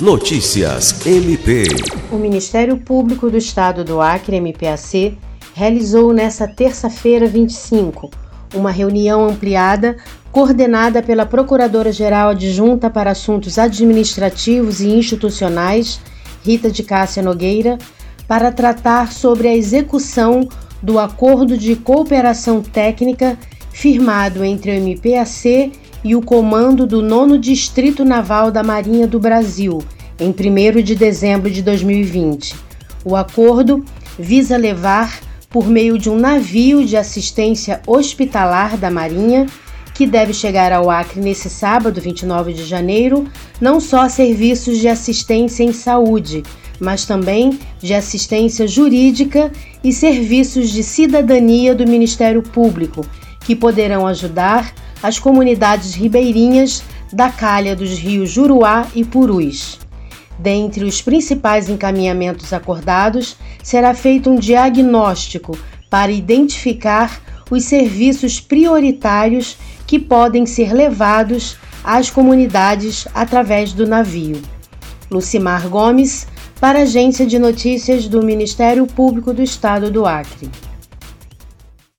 Notícias MP. O Ministério Público do Estado do Acre, MPAC, realizou nesta terça-feira 25 uma reunião ampliada coordenada pela Procuradora-Geral Adjunta para Assuntos Administrativos e Institucionais, Rita de Cássia Nogueira, para tratar sobre a execução do Acordo de Cooperação Técnica firmado entre o MPAC e o Comando do 9 Distrito Naval da Marinha do Brasil, em 1 de dezembro de 2020. O acordo visa levar, por meio de um navio de assistência hospitalar da Marinha, que deve chegar ao Acre nesse sábado, 29 de janeiro, não só serviços de assistência em saúde, mas também de assistência jurídica e serviços de cidadania do Ministério Público, que poderão ajudar as comunidades ribeirinhas da calha dos rios Juruá e Purus. Dentre os principais encaminhamentos acordados, será feito um diagnóstico para identificar os serviços prioritários que podem ser levados às comunidades através do navio. Lucimar Gomes, para a Agência de Notícias do Ministério Público do Estado do Acre.